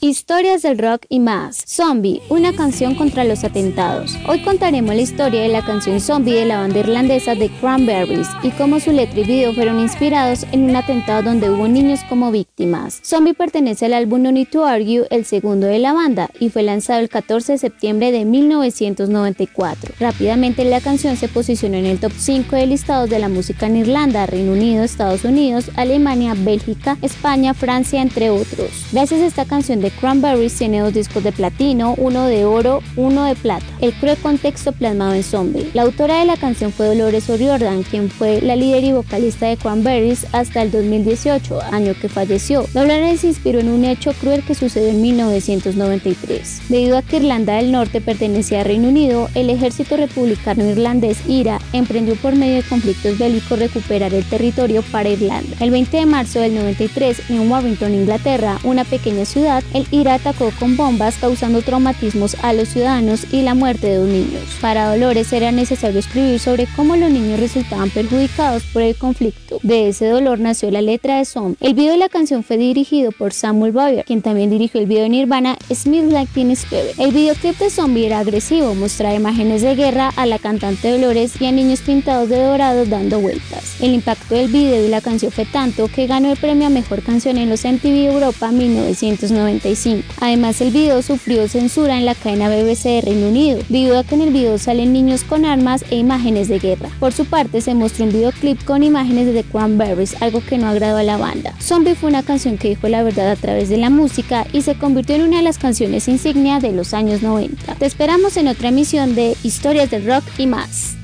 Historias del rock y más. Zombie, una canción contra los atentados. Hoy contaremos la historia de la canción Zombie de la banda irlandesa The Cranberries y cómo su letra y video fueron inspirados en un atentado donde hubo niños como víctimas. Zombie pertenece al álbum No Need to Argue, el segundo de la banda, y fue lanzado el 14 de septiembre de 1994. Rápidamente la canción se posicionó en el top 5 de listados de la música en Irlanda, Reino Unido, Estados Unidos, Alemania, Bélgica, España, Francia, entre otros. Gracias a esta canción de Cranberries tiene dos discos de platino, uno de oro, uno de plata. El cruel contexto plasmado en Zombie. La autora de la canción fue Dolores O'Riordan, quien fue la líder y vocalista de Cranberries hasta el 2018, año que falleció. Dolores se inspiró en un hecho cruel que sucedió en 1993. Debido a que Irlanda del Norte pertenecía al Reino Unido, el ejército republicano irlandés IRA emprendió por medio de conflictos bélicos recuperar el territorio para Irlanda. El 20 de marzo del 93, en Warrington, Inglaterra, una pequeña ciudad, el IRA atacó con bombas causando traumatismos a los ciudadanos y la muerte de dos niños. Para Dolores era necesario escribir sobre cómo los niños resultaban perjudicados por el conflicto. De ese dolor nació la letra de Zombie. El video de la canción fue dirigido por Samuel Boyer, quien también dirigió el video de Nirvana Smith Like Teen Spirit. El videoclip de Zombie era agresivo, mostraba imágenes de guerra a la cantante Dolores y a niños pintados de dorado dando vueltas. El impacto del video y la canción fue tanto que ganó el premio a Mejor Canción en los MTV Europa 1990 Además, el video sufrió censura en la cadena BBC de Reino Unido, debido a que en el video salen niños con armas e imágenes de guerra. Por su parte, se mostró un videoclip con imágenes de The Cranberries, algo que no agradó a la banda. Zombie fue una canción que dijo la verdad a través de la música y se convirtió en una de las canciones insignia de los años 90. Te esperamos en otra emisión de Historias del Rock y más.